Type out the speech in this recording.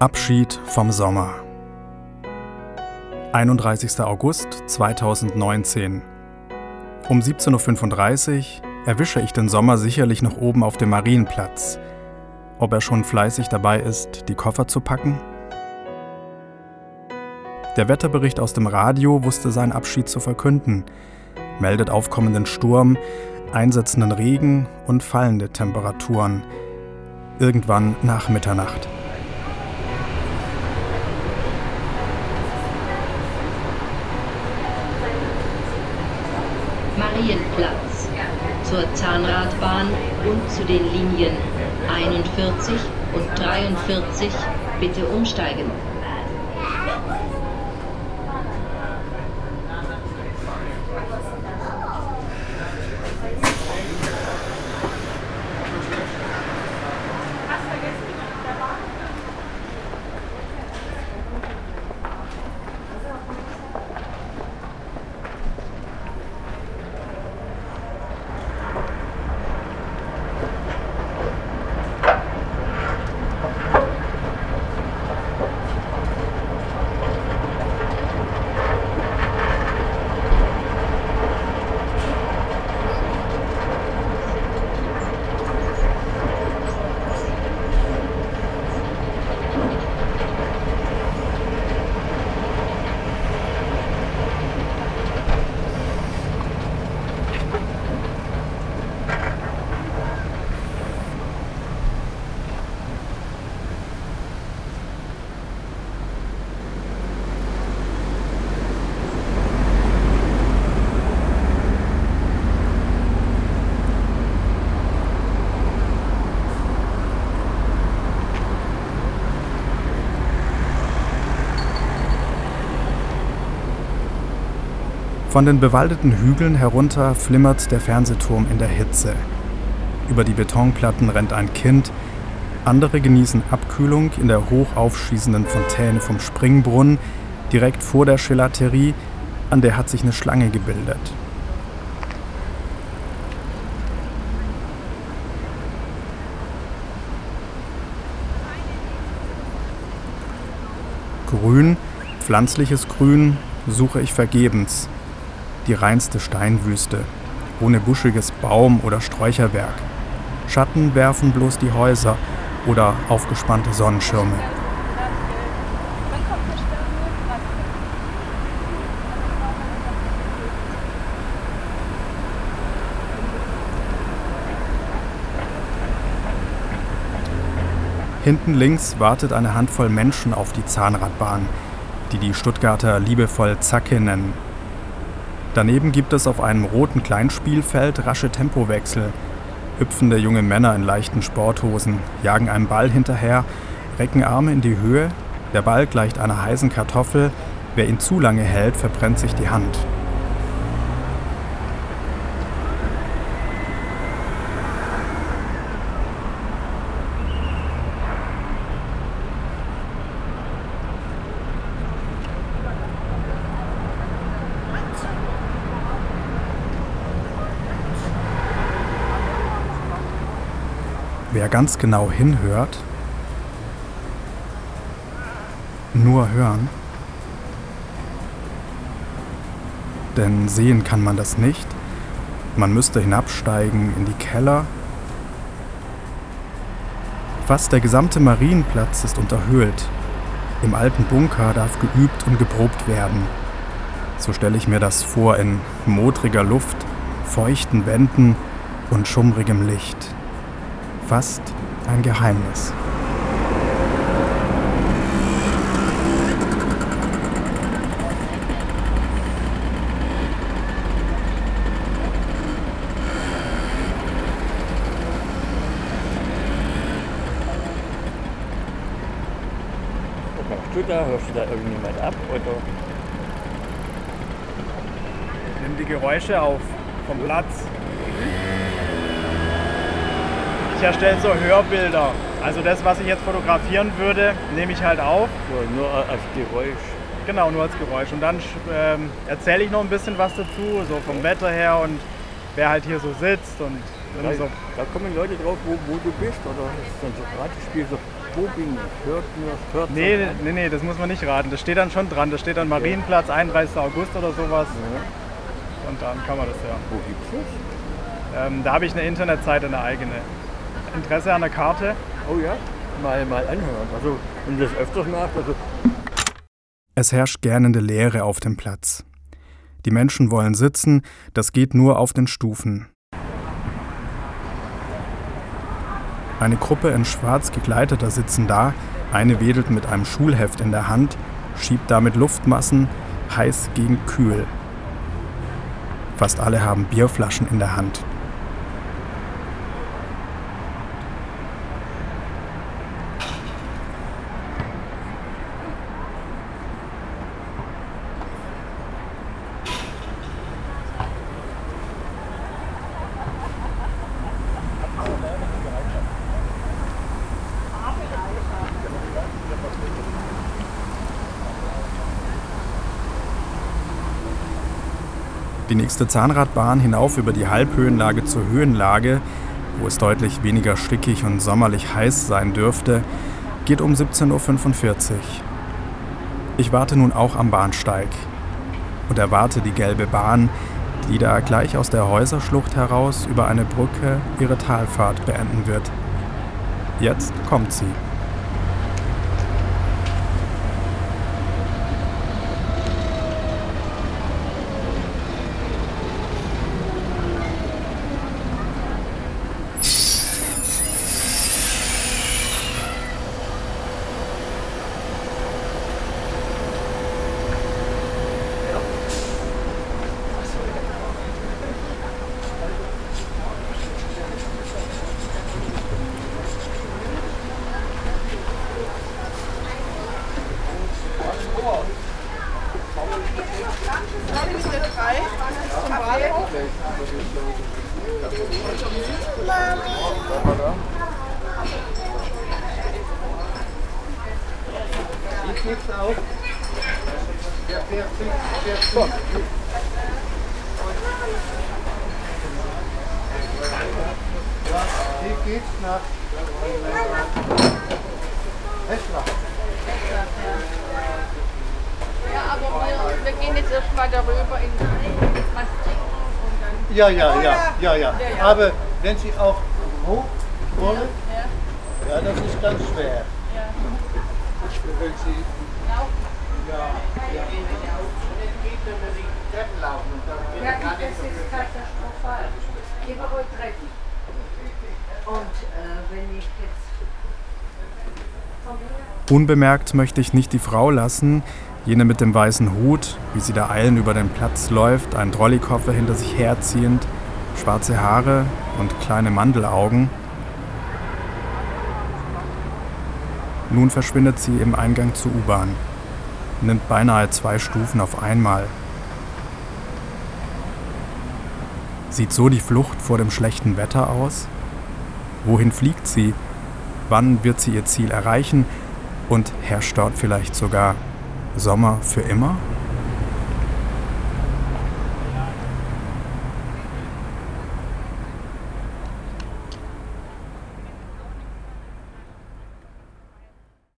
Abschied vom Sommer. 31. August 2019. Um 17.35 Uhr erwische ich den Sommer sicherlich noch oben auf dem Marienplatz. Ob er schon fleißig dabei ist, die Koffer zu packen? Der Wetterbericht aus dem Radio wusste seinen Abschied zu verkünden, meldet aufkommenden Sturm, einsetzenden Regen und fallende Temperaturen. Irgendwann nach Mitternacht. Marienplatz zur Zahnradbahn und zu den Linien 41 und 43 bitte umsteigen. Von den bewaldeten Hügeln herunter flimmert der Fernsehturm in der Hitze. Über die Betonplatten rennt ein Kind, andere genießen Abkühlung in der hochaufschießenden Fontäne vom Springbrunnen direkt vor der Gelaterie, an der hat sich eine Schlange gebildet. Grün, pflanzliches Grün, suche ich vergebens die reinste Steinwüste, ohne buschiges Baum- oder Sträucherwerk. Schatten werfen bloß die Häuser oder aufgespannte Sonnenschirme. Hinten links wartet eine Handvoll Menschen auf die Zahnradbahn, die die Stuttgarter liebevoll Zacke nennen. Daneben gibt es auf einem roten Kleinspielfeld rasche Tempowechsel. Hüpfende junge Männer in leichten Sporthosen jagen einem Ball hinterher, recken Arme in die Höhe. Der Ball gleicht einer heißen Kartoffel. Wer ihn zu lange hält, verbrennt sich die Hand. Wer ganz genau hinhört, nur hören, denn sehen kann man das nicht. Man müsste hinabsteigen in die Keller. Fast der gesamte Marienplatz ist unterhöhlt. Im alten Bunker darf geübt und geprobt werden. So stelle ich mir das vor in modriger Luft, feuchten Wänden und schummrigem Licht fast ein Geheimnis. Was machst du da? Hörst du da irgendjemand ab? Oder? Nimm die Geräusche auf vom Platz. Ich erstelle so Hörbilder. Also das, was ich jetzt fotografieren würde, nehme ich halt auf. So, nur als Geräusch. Genau, nur als Geräusch. Und dann ähm, erzähle ich noch ein bisschen was dazu, so vom Wetter her und wer halt hier so sitzt und Da, so, da kommen Leute drauf, wo, wo du bist, oder ist dann so Ratespiel, so, wo bin ich? Hört mir, hört nee, nee, nee, das muss man nicht raten. Das steht dann schon dran. Da steht dann Marienplatz, 31. August oder sowas. Ja. Und dann kann man das ja. Wo gibt's das? Ähm, da habe ich eine Internetseite, eine eigene. Interesse an der Karte? Oh ja, mal, mal anhören. Also, wenn du das öfters machst, also Es herrscht gähnende Leere auf dem Platz. Die Menschen wollen sitzen, das geht nur auf den Stufen. Eine Gruppe in schwarz gekleideter sitzen da, eine wedelt mit einem Schulheft in der Hand, schiebt damit Luftmassen, heiß gegen kühl. Fast alle haben Bierflaschen in der Hand. Die nächste Zahnradbahn hinauf über die Halbhöhenlage zur Höhenlage, wo es deutlich weniger stickig und sommerlich heiß sein dürfte, geht um 17.45 Uhr. Ich warte nun auch am Bahnsteig und erwarte die gelbe Bahn, die da gleich aus der Häuserschlucht heraus über eine Brücke ihre Talfahrt beenden wird. Jetzt kommt sie. Wie geht's nach Heschlach? Ja, aber wir gehen jetzt erstmal darüber in was trinken und dann. Ja, ja, ja, ja, ja. Ja, ja. Aber wenn Sie auch hoch wollen, Ja, ja, das ist ganz schwer. ja. Wenn Sie, Ja, ja, ja. geht, wenn wir die Treppen laufen. Und dann ja, das ist katastrophal. Gehen wir wohl treffen. Und äh, wenn ich jetzt Unbemerkt möchte ich nicht die Frau lassen, jene mit dem weißen Hut, wie sie da eilend über den Platz läuft, einen Trolleykoffer hinter sich herziehend, schwarze Haare und kleine Mandelaugen. Nun verschwindet sie im Eingang zur U-Bahn, nimmt beinahe zwei Stufen auf einmal. Sieht so die Flucht vor dem schlechten Wetter aus? Wohin fliegt sie? Wann wird sie ihr Ziel erreichen? Und herrscht dort vielleicht sogar Sommer für immer?